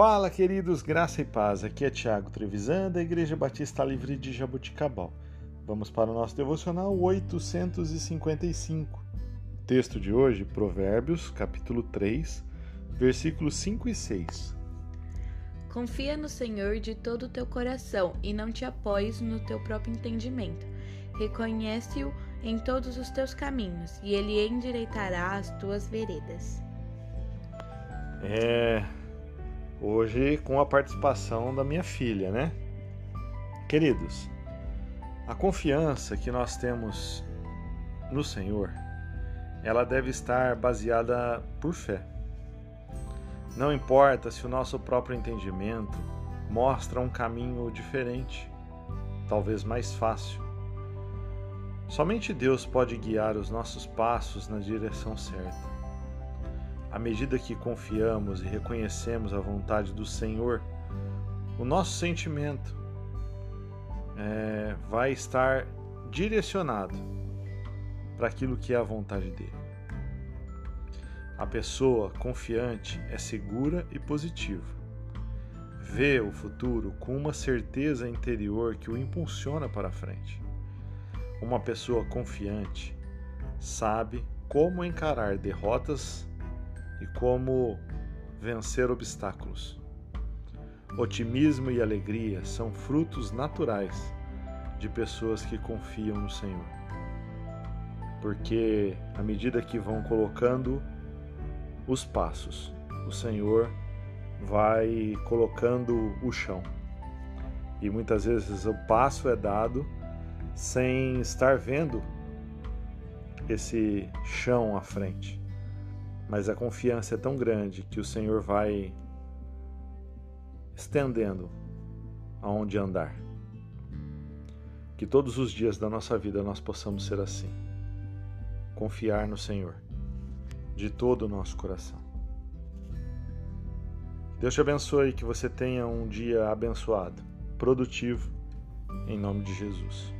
Fala, queridos, graça e paz. Aqui é Tiago Trevisan, da Igreja Batista Livre de Jaboticabal. Vamos para o nosso devocional 855. Texto de hoje, Provérbios, capítulo 3, versículos 5 e 6. Confia no Senhor de todo o teu coração e não te apoies no teu próprio entendimento. Reconhece-o em todos os teus caminhos e ele endireitará as tuas veredas. É, hoje com a participação da minha filha, né? Queridos, a confiança que nós temos no Senhor, ela deve estar baseada por fé. Não importa se o nosso próprio entendimento mostra um caminho diferente, talvez mais fácil. Somente Deus pode guiar os nossos passos na direção certa. À medida que confiamos e reconhecemos a vontade do Senhor, o nosso sentimento é, vai estar direcionado para aquilo que é a vontade dele. A pessoa confiante é segura e positiva. Vê o futuro com uma certeza interior que o impulsiona para frente. Uma pessoa confiante sabe como encarar derrotas e como vencer obstáculos. Otimismo e alegria são frutos naturais de pessoas que confiam no Senhor. Porque à medida que vão colocando os passos, o Senhor vai colocando o chão. E muitas vezes o passo é dado sem estar vendo esse chão à frente mas a confiança é tão grande que o Senhor vai estendendo aonde andar. Que todos os dias da nossa vida nós possamos ser assim. Confiar no Senhor de todo o nosso coração. Deus te abençoe, que você tenha um dia abençoado, produtivo, em nome de Jesus.